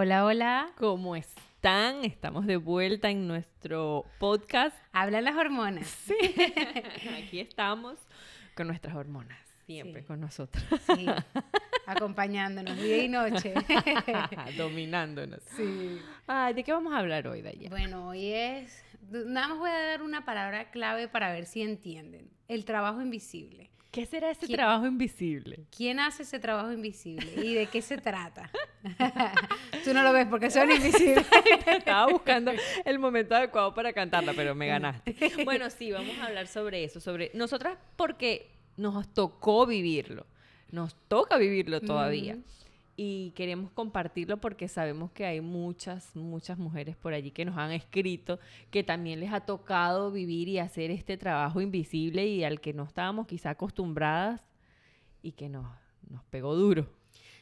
Hola, hola. ¿Cómo están? Estamos de vuelta en nuestro podcast. Hablan las hormonas. Sí. Aquí estamos con nuestras hormonas, siempre Sí. con nosotros, Sí. Acompañándonos día y noche. dominándonos. Sí. Ay, ¿de qué vamos a hablar hoy, Daya? Bueno, hoy es. Nada más voy a dar una palabra clave para ver si entienden. El trabajo invisible. ¿Qué será ese ¿Quién- trabajo invisible? ¿Quién hace ese trabajo invisible y de qué se trata? Tú no lo ves porque son invisibles. Estaba buscando el momento adecuado para cantarla, pero me ganaste. Bueno, sí, vamos a hablar sobre eso, sobre nosotras porque nos tocó vivirlo, nos toca vivirlo todavía. Ujú. Y queremos compartirlo porque sabemos que hay muchas, muchas mujeres por allí que nos han escrito que también les ha tocado vivir y hacer este trabajo invisible y al que no estábamos quizá acostumbradas y que nos, nos pegó duro.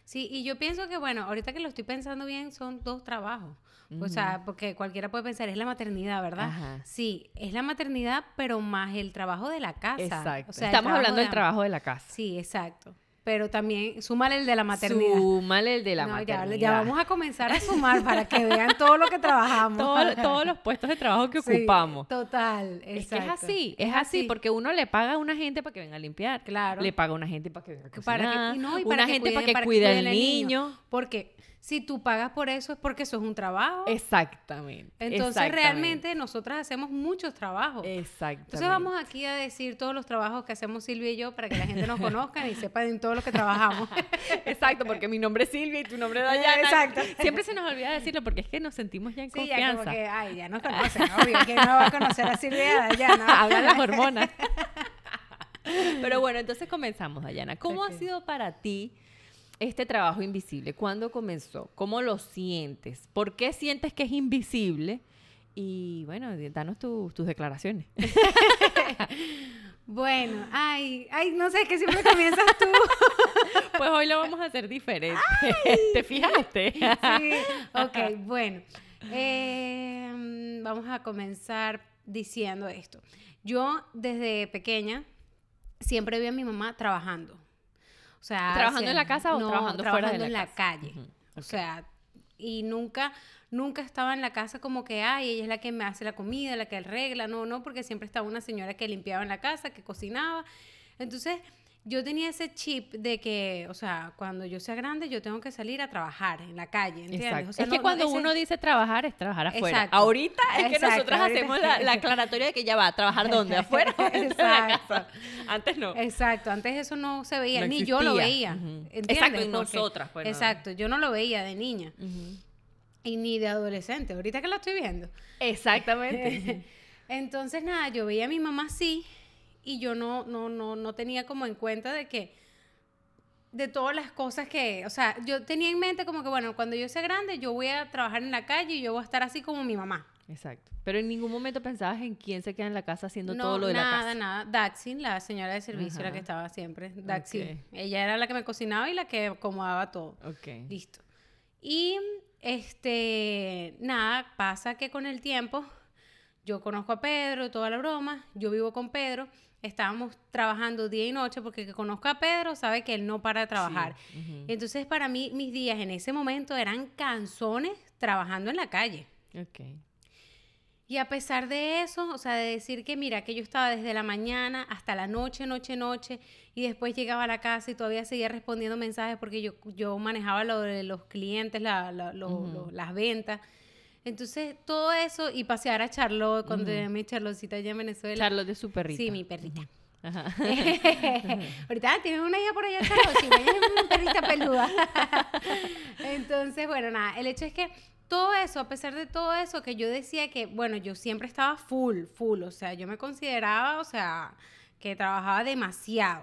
Sí, y yo pienso que, bueno, ahorita que lo estoy pensando bien, son dos trabajos. O sea, porque cualquiera puede pensar, es la maternidad, ¿verdad? Ajá. Sí, es la maternidad, pero más el trabajo de la casa. Exacto. O sea, el Estamos hablando del de- trabajo de la casa. Sí, exacto. Pero también, súmale el de la maternidad. Súmale el de la No, maternidad. Ya, vamos a comenzar a sumar para que vean todo lo que trabajamos. Todo- todos los puestos de trabajo que Sí, ocupamos. Total, Es que es así, es, así, porque uno le paga a una gente para que venga a limpiar. Claro. Le paga a una gente para que venga a cocinar. para que, y no, y para una que gente para que cuide al niño. Porque si tú pagas por eso es porque eso es un trabajo. Exactamente. Entonces exactamente. realmente nosotras hacemos muchos trabajos. Exactamente. Entonces vamos aquí a decir todos los trabajos que hacemos Silvia y yo para que la gente nos conozca y sepa en todo lo que trabajamos. Exacto, porque mi nombre es Silvia y tu nombre es Dayana. Exacto. Siempre se nos olvida decirlo porque es que nos sentimos ya en Sí, ya confianza. como que, ay, ya nos conocen, obvio. ¿Quién no va a conocer a Silvia ya, no? Hablan las hormonas. Pero bueno, entonces comenzamos, Dayana. ¿Cómo ha sido para ti este trabajo invisible? ¿Cuándo comenzó? ¿Cómo lo sientes? ¿Por qué sientes que es invisible? Y bueno, danos tu- tus declaraciones. Bueno, ay, ay, no sé, que siempre comienzas tú. Pues hoy lo vamos a hacer diferente. ¿Te fijaste? Sí, ok, bueno. Eh, mm, vamos a comenzar diciendo esto. Yo desde pequeña siempre vi a mi mamá trabajando. O sea, ¿Trabajando en la casa o no, trabajando fuera de la en la calle. O sea, y nunca, nunca estaba en la casa como que, ay, ella es la que me hace la comida, la que arregla, no, no, porque siempre estaba una señora que limpiaba en la casa, que cocinaba. Entonces, yo tenía ese chip de que, o sea, cuando yo sea grande, yo tengo que salir a trabajar en la calle, ¿entiendes? Exacto. O sea, es que no- no, cuando ese- uno dice trabajar, es trabajar afuera. Exacto. Ahorita es que nosotras ahorita- hacemos la, la aclaratoria de que ya va a trabajar dónde, afuera o dentro de la casa. Antes no. Exacto, antes eso no se veía, No ni yo lo veía. Exacto, y nosotras, pues. Exacto, yo no lo veía de niña Ujú. Y ni de adolescente, ahorita que la estoy viendo. Exactamente. Entonces, nada, yo veía a mi mamá así y yo no, no, no, no tenía como en cuenta de que, de todas las cosas que, o sea, yo tenía en mente como que, bueno, cuando yo sea grande, yo voy a trabajar en la calle y yo voy a estar así como mi mamá. Exacto. Pero en ningún momento pensabas en quién se queda en la casa haciendo no, todo lo de nada, la casa. nada. Daxin, la señora de servicio, la Ajá. que estaba siempre. Daxin. Ella era la que me cocinaba y la que acomodaba todo. Ok. Listo. Y este, nada, pasa que con el tiempo yo conozco a Pedro, toda la broma, yo vivo con Pedro, estábamos trabajando día y noche porque el que conozca a Pedro sabe que él no para de trabajar. Entonces para mí mis días en ese momento eran canzones trabajando en la calle. Y a pesar de eso, o sea, de decir que mira, que yo estaba desde la mañana hasta la noche, noche, noche, y después llegaba a la casa y todavía seguía respondiendo mensajes porque yo, yo manejaba lo de los clientes, la- la- lo- lo- las ventas. Entonces, todo eso y pasear a Charlotte, cuando Ujú. tenía mi Charlotcita allá en Venezuela. Charlotte de su perrita. Sí, mi perrita. Ajá. Ahorita tienes una hija por allá, Charlotte. Es una perrita peluda. Entonces, bueno, nada, el hecho es que todo eso, a pesar de todo eso, que yo decía que, bueno, yo siempre estaba full, full, o sea, yo me consideraba, o sea, que trabajaba demasiado.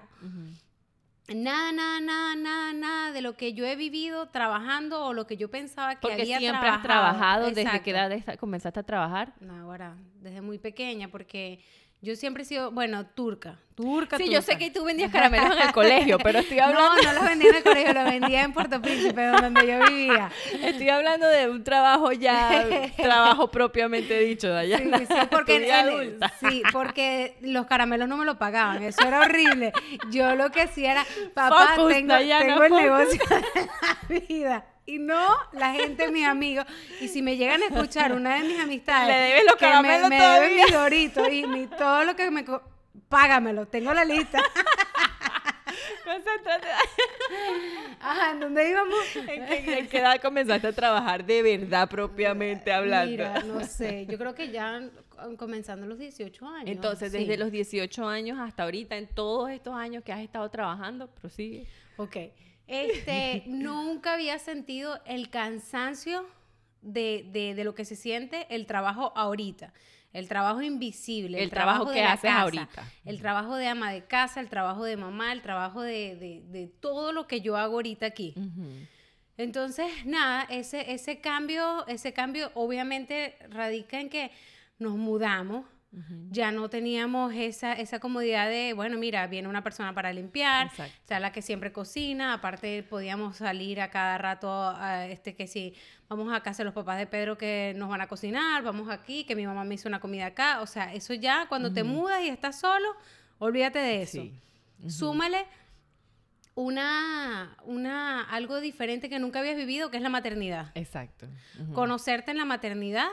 Nada, nada, nada, nada, nada de lo que yo he vivido trabajando o lo que yo pensaba que Porque había siempre has trabajado. trabajado. ¿Desde qué edad comenzaste a trabajar? No, ahora, desde muy pequeña, porque yo siempre he sido, bueno, turca. Turca, Sí, yo sé que tú vendías caramelos en el colegio, pero estoy hablando, No, no los vendía en el colegio, los vendía en Puerto Príncipe, donde yo vivía. estoy hablando de un trabajo ya, trabajo propiamente dicho, Dayana. sí, porque, en- sí, porque los caramelos no me lo pagaban, eso era horrible. Yo lo que hacía era, papá, Focus, tengo, Dayana, tengo el focus". negocio de la vida. Y no la gente, mis amigos. Y si me llegan a escuchar una de mis amistades, Le debes los que me, caramelos me deben mis doritos y mi, todo lo que me... Págamelo, tengo la lista. Concéntrate. Ajá, ¿en dónde íbamos? ¿En qué, en qué edad comenzaste a trabajar de verdad propiamente hablando? Mira, no sé, yo creo que ya com- comenzando los 18 años. Entonces, sí. desde los 18 años hasta ahorita, en todos estos años que has estado trabajando, prosigue. Ok. Este, nunca había sentido el cansancio de, de- de lo que se siente el trabajo ahorita. El trabajo invisible. El trabajo que haces casa, ahorita. El trabajo de ama de casa, el trabajo de mamá, el trabajo de, de- de todo lo que yo hago ahorita aquí. Entonces, nada, ese, ese cambio, ese cambio obviamente radica en que nos mudamos. Ya no teníamos esa, esa comodidad de, bueno, mira, viene una persona para limpiar, Exacto. o sea, la que siempre cocina, aparte podíamos salir a cada rato, a este que si vamos a casa de los papás de Pedro que nos van a cocinar, vamos aquí, que mi mamá me hizo una comida acá, o sea, eso ya cuando te mudas y estás solo, olvídate de eso. Sí. Súmale una, una, algo diferente que nunca habías vivido, que es la maternidad. Exacto. Conocerte en la maternidad,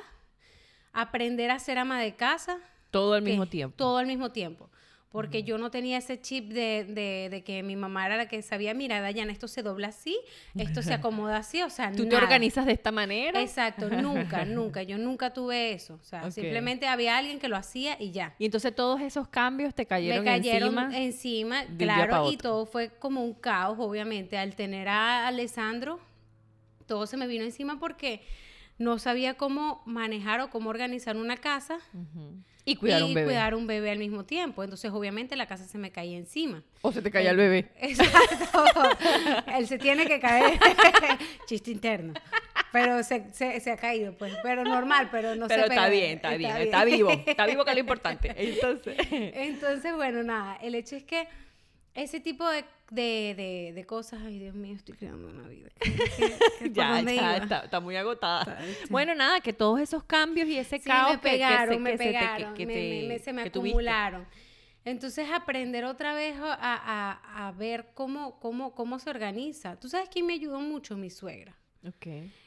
aprender a ser ama de casa. Todo al mismo tiempo. Todo al mismo tiempo. Porque yo no tenía ese chip de, de- de que mi mamá era la que sabía, mira, Dayana, esto se dobla así, esto se acomoda así, o sea, Tú te organizas de esta manera. Exacto, nunca, nunca. Yo nunca tuve eso. O sea, simplemente había alguien que lo hacía y ya. Y entonces todos esos cambios te cayeron, me cayeron encima. encima, claro, y todo fue como un caos, obviamente. Al tener a Alessandro, todo se me vino encima porque no sabía cómo manejar o cómo organizar una casa. Y cuidar y un bebé. cuidar un bebé al mismo tiempo. Entonces, obviamente, la casa se me caía encima. O se te caía el bebé. Exacto. Él se tiene que caer. Chiste interno. Pero se, se, se ha caído, pues. Pero normal, pero no Pero se está pega. bien, está bien, está vivo. Está vivo que es lo importante. Entonces. Entonces, bueno, nada, el hecho es que ese tipo de, de, de, de cosas, ay Dios mío, estoy creando una vida. ¿Qué- qué- qué- por ya, ya, está, está muy agotada. Está-. Bueno, nada, que todos esos cambios y ese Sí, caos me que pegaron, me que pegaron, me- me- se me acumularon. Entonces, aprender otra vez a, a- a ver cómo, cómo, cómo se organiza. ¿Tú sabes quién me ayudó mucho? Mi suegra. Ok.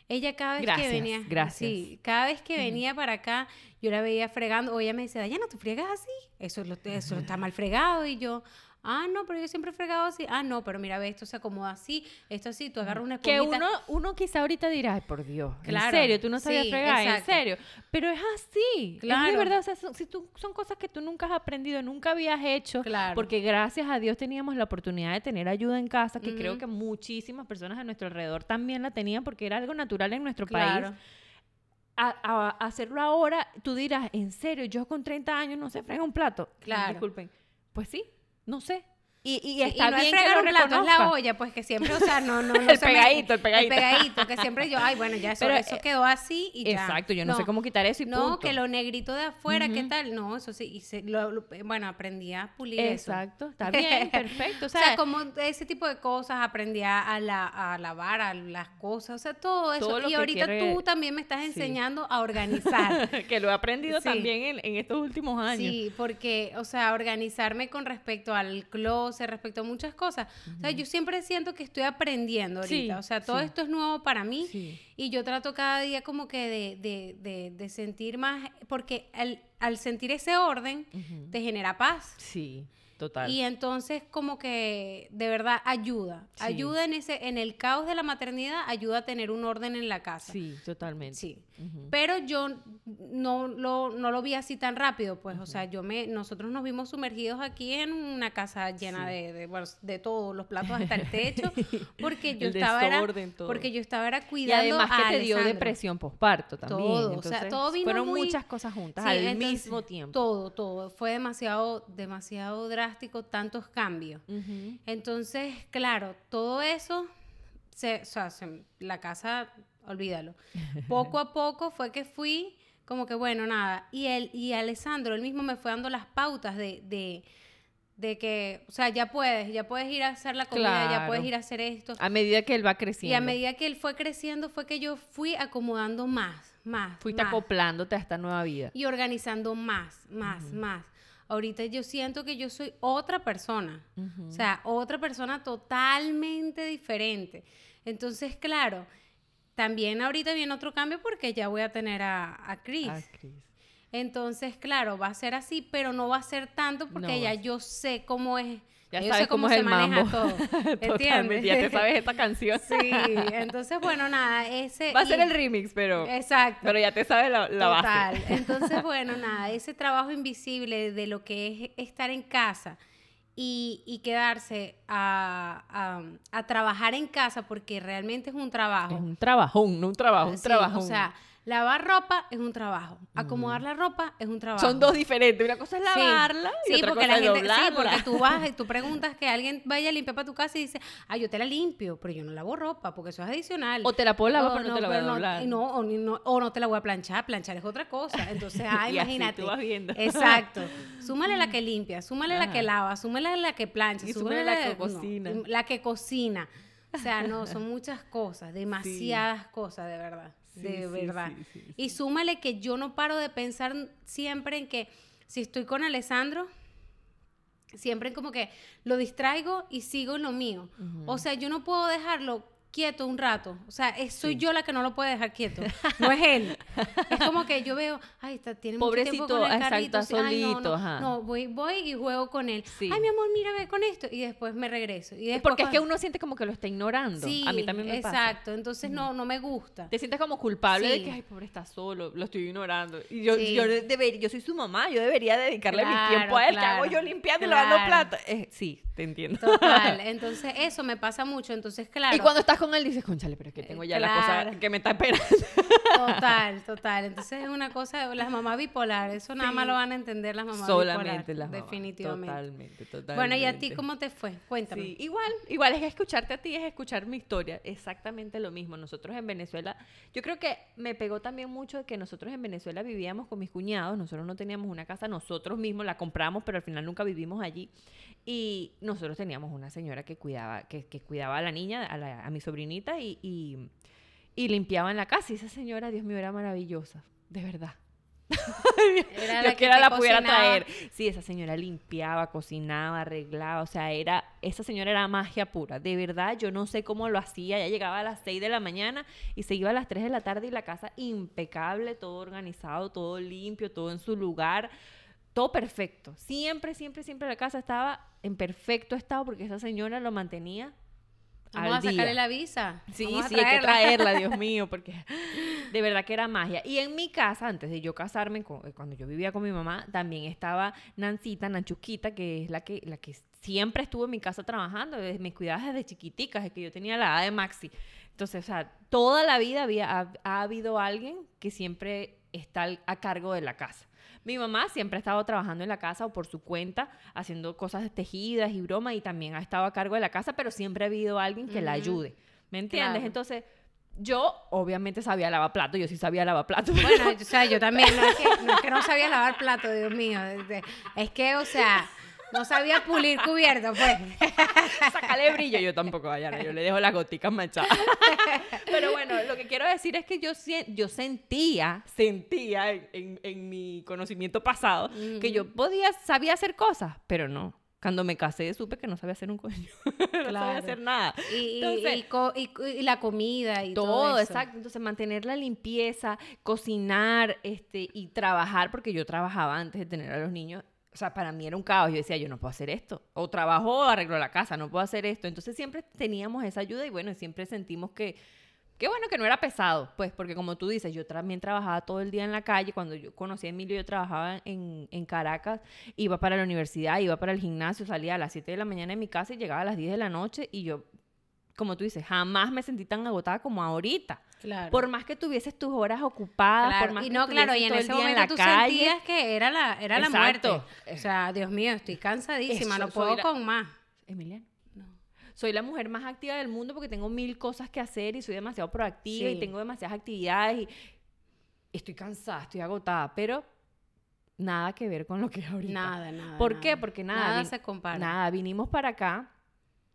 Ella cada vez Gracias, que venía, gracias. sí, cada vez que venía para acá, yo la veía fregando, o ella me decía, Dayana, ¿tú friegas así? Eso, es lo- eso está mal fregado, y yo, ah, no, pero yo siempre he fregado así, ah, no, pero mira, ve, esto se acomoda así, esto así, tú agarras una Que esponjita. uno, uno quizá ahorita dirá, ay, por Dios, Claro, en serio, tú no sabías sí, fregar, en exacto. serio. Pero es así, es de Claro. verdad, o sea, son, si tú, son cosas que tú nunca has aprendido, nunca habías hecho, Claro. porque gracias a Dios teníamos la oportunidad de tener ayuda en casa, que creo que muchísimas personas a nuestro alrededor también la tenían, porque era algo natural en nuestro Claro. país. A hacerlo ahora, tú dirás, en serio, yo con 30 años no sé fregar un plato. Claro. Disculpen. Pues sí, no sé. Y, y Sí, está no es bien que lo un plato, es la olla, pues que siempre, o sea, no, no, no El me- pegadito, el pegadito. El pegadito, que siempre yo, ay, bueno, ya eso, Pero, eso eh, quedó así y ya. Exacto, yo no, sé cómo quitar eso y No, punto. que lo negrito de afuera, ¿qué Ujú. tal? No, eso sí, y se- lo- lo- bueno, aprendí a pulir eso. Exacto, está bien, perfecto. O O sea, sea, como ese tipo de cosas, aprendí a, la, a lavar a las cosas, o sea, todo eso. Todo y ahorita quiere- tú también me estás Sí. enseñando a organizar. que lo he aprendido Sí. también en, en estos últimos años. Sí, porque, o sea, organizarme con respecto al closet, respecto a muchas cosas. O sea, yo siempre siento que estoy aprendiendo ahorita. Sí, o sea, todo sí. esto es nuevo para mí. Sí. Y yo trato cada día como que de, de, de, de sentir más, porque al, al sentir ese orden, te genera paz. Sí, total. Y entonces como que de verdad ayuda, Sí. ayuda en ese en el caos de la maternidad, ayuda a tener un orden en la casa. sí, totalmente. Sí. Pero yo no lo, no lo vi así tan rápido, pues, o sea, yo me, nosotros nos vimos sumergidos aquí en una casa llena Sí. de, de, bueno, de todos los platos hasta el techo, porque yo El estaba era, todo. porque yo estaba era Y cuidando además a que te dio depresión posparto también. Todo, o sea, todo vino Fueron muy- muchas cosas juntas Sí, al entonces, mismo tiempo. Todo, todo, fue demasiado, demasiado drástico, tantos cambios. Ujú. Entonces, claro, todo eso, se, o sea, se- la casa, olvídalo. Poco a poco fue que fui, como que bueno, nada. Y él, y Alessandro, él mismo me fue dando las pautas de, de, de que, o sea, ya puedes, ya puedes ir a hacer la comida, ya Claro. puedes ir a hacer esto. A medida que él va Y creciendo. a medida que él fue creciendo, fue que yo fui acomodando más, más. Fuiste más acoplándote a esta nueva vida. y organizando más, más, más. Ahorita yo siento que yo soy otra persona. O sea, otra persona totalmente diferente. Entonces, claro, también ahorita viene otro cambio porque ya voy a tener a, a Chris. Cris. Entonces, claro, va a ser así, pero no va a ser tanto porque No ya yo sé cómo es. Ya yo sabes sé cómo, cómo es se el maneja mambo. todo. Totalmente, ¿Entiendes? ya te sabes esta canción. Sí, entonces, bueno, nada, ese... Va a ser y- el remix, pero, Exacto. pero ya te sabes la, la Total. base. Entonces, bueno, nada, ese trabajo invisible de lo que es estar en casa y, y quedarse a, a- a trabajar en casa, porque realmente es un trabajo. Es un trabajón, no un trabajo, un Sí, trabajón. O sea, lavar ropa es un trabajo. Acomodar la ropa es un trabajo. Son dos diferentes. Una cosa es Sí. lavarla y Sí, otra porque cosa la es gente, sí, porque tú vas y tú preguntas que alguien vaya a limpiar para tu casa y dice, ah, yo te la limpio, pero yo no lavo ropa porque eso es adicional. O te la puedo lavar, O pero no te la voy a no- doblar. No, o, no, o no te la voy a planchar, planchar es otra cosa. Entonces, ah, Y así imagínate. tú vas viendo. Exacto. Súmale la que limpia, súmale la que Ajá. lava, súmale la que plancha, Y súmale la que no, cocina. la que cocina. O sea, no, son muchas cosas, demasiadas cosas, de verdad. Sí, de verdad. sí, sí, Y súmale que yo no paro de pensar siempre en que si estoy con Alessandro, siempre como que lo distraigo y sigo en lo mío. O sea, yo no puedo dejarlo quieto un rato. O sea, es- soy Sí. yo la que no lo puede dejar quieto. No es él. Es como que yo veo, ay, está, tiene mucho tiempo Pobrecito, con el exacto, carrito. está sí, ay, no, solito, no, ajá. no, voy, voy y juego con él. Sí. Ay, mi amor, mira, ve con esto. Y después me regreso. Y después porque es que uno siente como que lo está ignorando. Sí, a mí también me pasa. exacto. Entonces no, no me gusta. Te sientes como culpable de Sí. que, ay, pobre, está solo, lo estoy ignorando. Y yo, yo, debería, yo soy su mamá, yo debería dedicarle mi Claro, tiempo a él. ¿Qué hago claro, yo limpiando claro. y lavando plata? Eh, sí, te entiendo. Total. Entonces eso me pasa mucho. Entonces, claro. Y cuando estás con él dices, conchale, pero es que tengo ya la claro. cosa que me está esperando. Total, total. Entonces es una cosa, las mamás bipolares, eso nada más lo van a entender las mamás Solamente bipolares. las mamás. Definitivamente. Totalmente, totalmente. Bueno, ¿y a ti cómo te fue? Cuéntame. Sí, igual, igual es que escucharte a ti es escuchar mi historia, exactamente lo mismo. Nosotros en Venezuela, yo creo que me pegó también mucho que nosotros en Venezuela vivíamos con mis cuñados, nosotros no teníamos una casa nosotros mismos, la compramos, pero al final nunca vivimos allí. Y nosotros teníamos una señora que cuidaba, que, que cuidaba a la niña, a, la- a mi sobrinita, y, y, y limpiaba en la casa. Y esa señora, Dios mío, era maravillosa, de verdad. Era Yo la que te la pudiera traer. Sí, esa señora limpiaba, cocinaba, arreglaba, o sea, era, esa señora era magia pura. De verdad, yo no sé cómo lo hacía. Ella llegaba a las 6 de la mañana y se iba a las 3 de la tarde y la casa impecable, todo organizado, todo limpio, todo en su lugar. Todo perfecto. Siempre, siempre, siempre la casa estaba en perfecto estado porque esa señora lo mantenía Vamos al a sacarle día. la visa. Sí, Vamos sí, hay que traerla. Dios mío, porque de verdad que era magia. Y en mi casa, antes de yo casarme, eh, cuando yo vivía con mi mamá, también estaba Nancita, Nanchuquita, que es la que, la que siempre estuvo en mi casa trabajando, desde- me cuidaba desde chiquitica, desde que yo tenía la edad de Maxi. Entonces, o sea, toda la vida había, ha, ha habido alguien que siempre está a cargo de la casa. Mi mamá siempre ha estado trabajando en la casa o por su cuenta, haciendo cosas tejidas y bromas, y también ha estado a cargo de la casa, pero siempre ha habido alguien que la ayude. ¿Me entiendes? Claro. Entonces, yo obviamente sabía lavar platos, yo sí sabía lavar platos. Bueno, o sea, yo también, no es que no, es que no sabía lavar plato, Dios mío. es- Es que, o sea, no sabía pulir cubierto, pues. Sácale brillo, yo tampoco, Dayana, yo le dejo las goticas manchadas. Pero bueno, lo que quiero decir es que yo, yo sentía, sentía en, en- en mi conocimiento pasado que yo podía, sabía hacer cosas, pero no. Cuando me casé supe que no sabía hacer un coño, no sabía hacer nada. Y, y- Entonces, y co- y- y la comida y todo, todo, eso. exacto. Entonces, mantener la limpieza, cocinar este, y trabajar, porque yo trabajaba antes de tener a los niños. O sea, para mí era un caos. Yo decía, yo no puedo hacer esto. O trabajo arreglo la casa, no puedo hacer esto. Entonces, siempre teníamos esa ayuda y bueno, siempre sentimos que, que bueno, que no era pesado. Pues, porque como tú dices, yo también trabajaba todo el día en la calle. Cuando yo conocí a Emilio, yo trabajaba en, en Caracas, iba para la universidad, iba para el gimnasio, salía a las 7 de la mañana de mi casa y llegaba a las 10 de la noche y yo como tú dices, jamás me sentí tan agotada como ahorita. Claro. Por más que tuvieses tus horas ocupadas, Claro, por más y que no, claro, y en todo ese momento en tú calle, sentías que era la, era la muerte. O sea, Dios mío, estoy cansadísima, Eso, no puedo la- con más. Emiliano, No. soy la mujer más activa del mundo porque tengo mil cosas que hacer y soy demasiado proactiva Sí. y tengo demasiadas actividades y estoy cansada, estoy agotada, pero nada que ver con lo que es ahorita. Nada, nada. ¿Por qué? Porque nada, Nada se compara. Nada, vinimos para acá,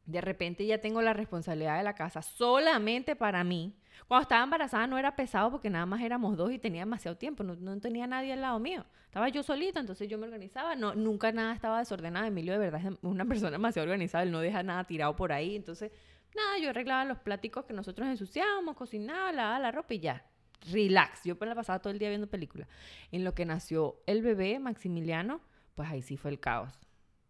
de repente ya tengo la responsabilidad de la casa solamente para mí. Cuando estaba embarazada no era pesado porque nada más éramos dos y tenía demasiado tiempo, no, no tenía nadie al lado mío. Estaba yo solita, entonces yo me organizaba, no, nunca nada estaba desordenado. Emilio de verdad es una persona demasiado organizada, él no deja nada tirado por ahí, entonces Nada, yo arreglaba los pláticos que nosotros ensuciábamos, cocinaba, lavaba la ropa y ya. Relax. Yo la pasaba todo el día viendo películas. En lo que nació el bebé, Maximiliano, pues ahí sí fue el caos.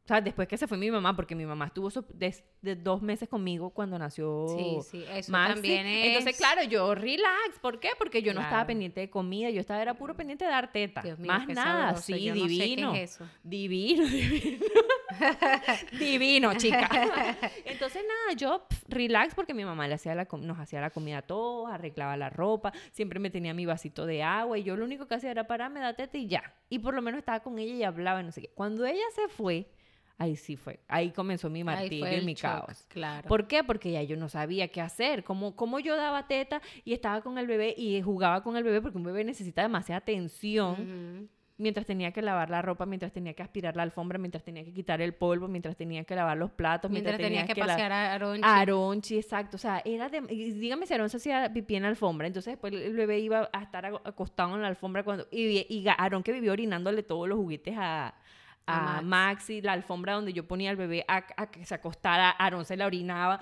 O sea, después que se fue mi mamá, porque mi mamá estuvo so- de, dos meses conmigo cuando nació Sí, sí, eso Maxi. también es... Entonces, claro, yo relax. ¿Por qué? Porque yo no estaba pendiente de comida, yo estaba era puro pendiente de dar teta. Dios mío, Más nada. sabroso, Sí, yo no sé qué divino. es eso. Divino, divino. divino, chica. Entonces, nada, yo relax porque mi mamá le hacía la, com- nos hacía la comida a todos, arreglaba la ropa, siempre me tenía mi vasito de agua y yo lo único que hacía era pararme, dar teta y ya. Y por lo menos estaba con ella y hablaba y no sé qué. Cuando ella se fue, ahí sí fue. Ahí comenzó mi martirio y mi shock, caos. Claro. ¿Por qué? Porque ya yo no sabía qué hacer. Cómo, cómo yo daba teta y estaba con el bebé y jugaba con el bebé porque un bebé necesita demasiada atención mientras tenía que lavar la ropa, mientras tenía que aspirar la alfombra, mientras tenía que quitar el polvo, mientras tenía que lavar los platos, mientras, Mientras tenías que la- pasear a Aronchi. Aronchi, exacto. O sea, era de... dígame si se hacía pipí en la alfombra. Entonces después el bebé iba a estar acostado en la alfombra cuando... Y, y Aarón que vivió orinándole todos los juguetes a, a A Max. Maxi, la alfombra donde yo ponía al bebé a, a que se acostara, Aarón se la orinaba.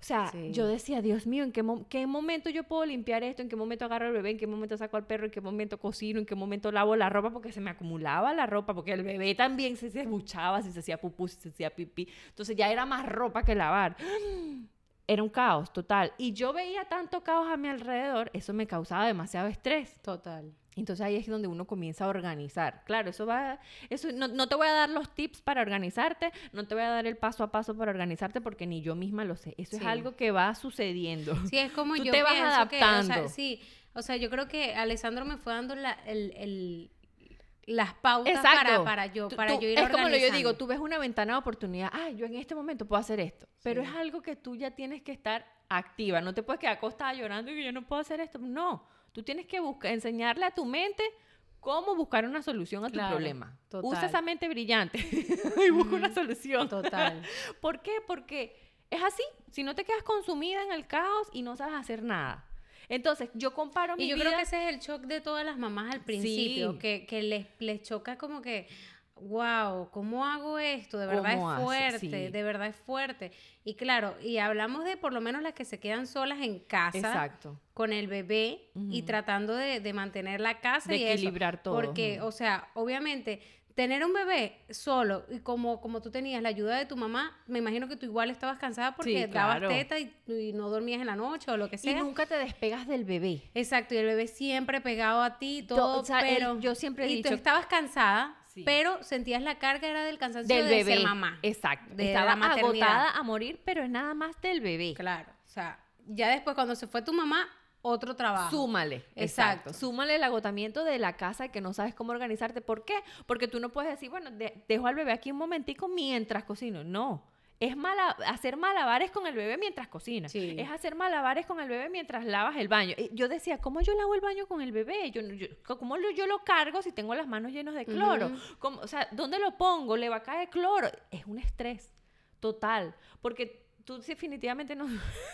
O sea, Sí. yo decía, Dios mío, ¿en qué, mo- qué momento yo puedo limpiar esto? ¿En qué momento agarro al bebé? ¿En qué momento saco al perro? ¿En qué momento cocino? ¿En qué momento lavo la ropa? Porque se me acumulaba la ropa, porque el bebé también se, se buchaba, si se hacía pupú, si se hacía pipí. Entonces ya era más ropa que lavar. Era un caos total. Y yo veía tanto caos a mi alrededor, eso me causaba demasiado estrés. Total. Entonces ahí es donde uno comienza a organizar. Claro, eso va, eso no, no te voy a dar los tips para organizarte, no te voy a dar el paso a paso para organizarte porque ni yo misma lo sé. Eso es algo que va sucediendo. Sí, es como Tú yo te vas pienso que, o sea, adaptando. sí, o sea, yo creo que Alessandro me fue dando la, el, el- las pautas para, para yo, para tú- yo ir es como lo yo digo, tú ves una ventana de oportunidad, ah, yo en este momento puedo hacer esto, pero Sí. es algo que tú ya tienes que estar activa, no te puedes quedar acostada llorando y que yo no puedo hacer esto, no, tú tienes que buscar, enseñarle a tu mente cómo buscar una solución a tu Claro, problema. Usa esa mente brillante y busca una solución. Total. ¿Por qué? Porque es así, si no te quedas consumida en el caos y no sabes hacer nada. Entonces, yo comparo mi Y yo vida... creo que ese es el shock de todas las mamás al principio, Sí. que, que les, les choca como que, wow, ¿cómo hago esto? De verdad ¿Cómo es fuerte, Sí. de verdad es fuerte. Y claro, y hablamos de por lo menos las que se quedan solas en casa Exacto. con el bebé y tratando de, de mantener la casa De y eso. equilibrar todo, Porque, o sea, obviamente, tener un bebé solo y como, como tú tenías la ayuda de tu mamá, me imagino que tú igual estabas cansada porque Sí, dabas teta y, y no dormías en la noche o lo que Y sea. nunca te despegas del bebé. Exacto, y el bebé siempre pegado a ti, todo, o sea, el- pero... yo siempre he y dicho- tú estabas cansada, Sí. pero sentías la carga era del cansancio del de bebé. ser mamá. Exacto. de Estaba la agotada a morir, pero es nada más del bebé. Claro, o sea, ya después cuando se fue tu mamá, otro trabajo. Súmale. Exacto. Exacto. Súmale el agotamiento de la casa que no sabes cómo organizarte. ¿Por qué? Porque tú no puedes decir, bueno, de- dejo al bebé aquí un momentico mientras cocino. No. Es mala, hacer malabares con el bebé mientras cocinas. Sí. Es hacer malabares con el bebé mientras lavas el baño. Y Yo decía, ¿cómo yo lavo el baño con el bebé? Yo, yo- ¿Cómo lo- yo lo cargo si tengo las manos llenas de cloro? Ujú. ¿Cómo- o sea, ¿dónde lo pongo? ¿Le va a caer cloro? Es un estrés total. Porque tú definitivamente no...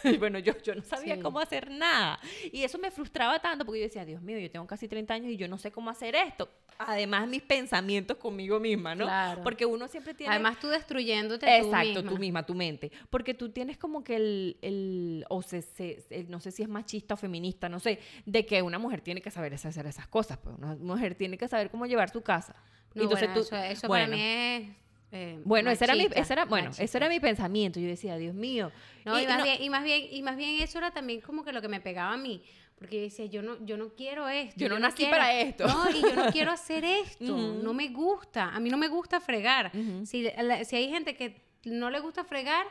bueno, yo, yo no sabía Sí. cómo hacer nada. Y eso me frustraba tanto porque yo decía, Dios mío, yo tengo casi 30 años y yo no sé cómo hacer esto. Además, mis pensamientos conmigo misma, ¿no? Claro. Porque uno siempre tiene... Además tú destruyéndote Exacto, tú tú misma, tu mente. Porque tú tienes como que el, el o se, se- el- no sé si es machista o feminista, no sé, de que una mujer tiene que saber hacer esas cosas, pues una mujer tiene que saber cómo llevar su casa. No, Entonces bueno, tú- eso, eso bueno, para mí es eh, bueno, ese era mi, ese era, bueno, machista. ese era mi pensamiento. Yo decía, Dios mío. No, y, más no- bien, y más bien, y más bien eso era también como que lo que me pegaba a mí. Porque yo decía, yo no, yo no quiero esto. Yo no nací para esto. No, y yo no quiero hacer esto. No me gusta. A mí no me gusta fregar. Si, la- si hay gente que no le gusta fregar.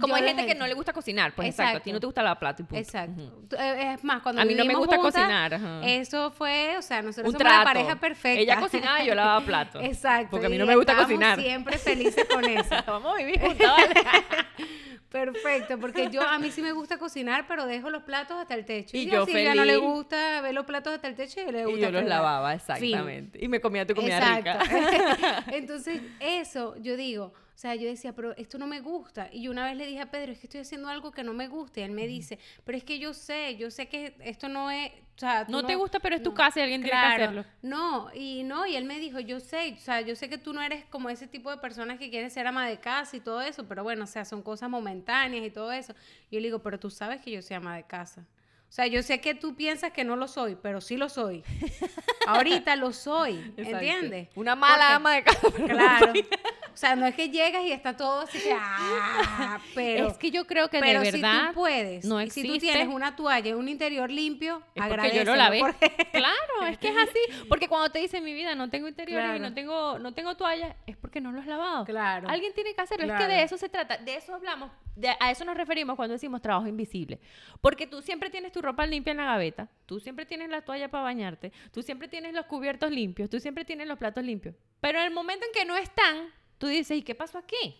Como yo hay la gente que no le gusta cocinar, pues exacto. A ti no te gusta lavar plato y punto. Exacto. Eh, Es más, cuando A mí no me gusta juntas, cocinar, ajá. Eso fue, o sea, nosotros Un somos la trato. pareja perfecta. Ella cocinaba y yo lavaba platos. Exacto. Porque a mí y no me gusta cocinar. siempre felices con eso. Vamos a vivir juntas, ¿vale? Perfecto, porque yo a mí sí me gusta cocinar, pero dejo los platos hasta el techo. Y Y, yo Silvia no le feliz. gusta ver los platos hasta el techo y le Y gusta yo los lavaba, Fin. exactamente. Y me comía tu comida Exacto. rica. Entonces, eso, yo digo, sea, yo decía, pero esto no me gusta. Y yo una vez le dije a Pedro, es que estoy haciendo algo que no me gusta. Y él me dice, pero es que yo sé, yo sé que esto no es... O sea, tú No te gusta, pero es tu no. casa y alguien tiene que hacerlo. No, y no, y él me dijo, yo sé, o sea, yo sé que tú no eres como ese tipo de personas que quieren ser ama de casa y todo eso, pero bueno, o sea, son cosas momentáneas y todo eso. Y yo le digo, pero tú sabes que yo soy ama de casa. O sea, yo sé que tú piensas que no lo soy, pero sí lo soy. Ahorita lo soy, Exacto. ¿entiendes? Una mala Porque- ama de casa. pero no Claro. soy. O sea, no es que llegas y está todo así que, ah, pero... es que yo creo que pero de si verdad tú puedes, no y si tú existe- tienes una toalla y un interior limpio, Es porque yo no agradécelo, la veo. porque- Claro, es que es así. Porque cuando te dicen mi vida no tengo interiores y Claro. no tengo, no tengo toallas, es porque no lo has lavado. Claro. Alguien tiene que hacerlo. Es que de eso se trata. De eso hablamos. de- a eso nos referimos cuando decimos trabajo invisible. Porque tú siempre tienes tu ropa limpia en la gaveta. Tú siempre tienes la toalla para bañarte. Tú siempre tienes los cubiertos limpios. Tú siempre tienes los platos limpios. Pero en el momento en que no están, tú dices, ¿y qué pasó aquí?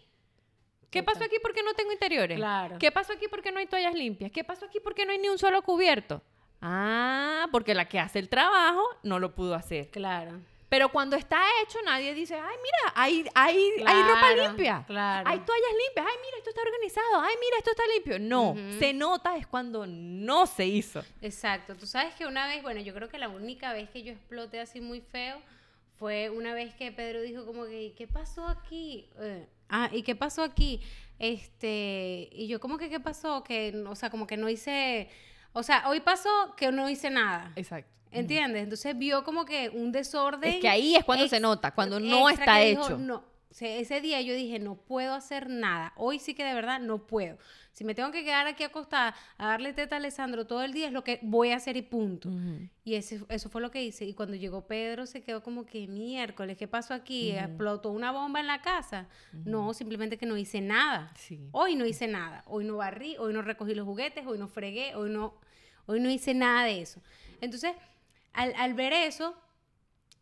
¿Qué pasó aquí porque no tengo interiores? Claro. ¿Qué pasó aquí porque no hay toallas limpias? ¿Qué pasó aquí porque no hay ni un solo cubierto? Ah, porque la que hace el trabajo no lo pudo hacer. Claro. Pero cuando está hecho, nadie dice, ay, mira, hay, hay, hay ropa limpia. claro. Hay toallas limpias. Ay, mira, esto está organizado. Ay, mira, esto está limpio. No, se nota es cuando no se hizo. Exacto. Tú sabes que una vez, bueno, yo creo que la única vez que yo exploté así muy feo fue una vez que Pedro dijo como que, "¿Y ¿qué pasó aquí? Eh, ah, ¿y qué pasó aquí? Este, y yo como que, ¿qué pasó? Que, o sea, como que no hice, o sea, hoy pasó que no hice nada. Exacto. ¿Entiendes? Entonces vio como que un desorden. Es que ahí es cuando se nota, cuando no está dijo, hecho. no. O sea, ese día yo dije, no puedo hacer nada. Hoy sí que de verdad no puedo. Si me tengo que quedar aquí acostada a darle teta a Alessandro todo el día, es lo que voy a hacer y punto. Y ese, eso fue lo que hice. Y cuando llegó Pedro, se quedó como que miércoles, ¿qué pasó aquí? ¿Explotó una bomba en la casa? No, simplemente que no hice nada. Sí. Hoy no hice nada. Hoy no barrí, hoy no recogí los juguetes, hoy no fregué, hoy no, hoy no hice nada de eso. Entonces, al, al ver eso,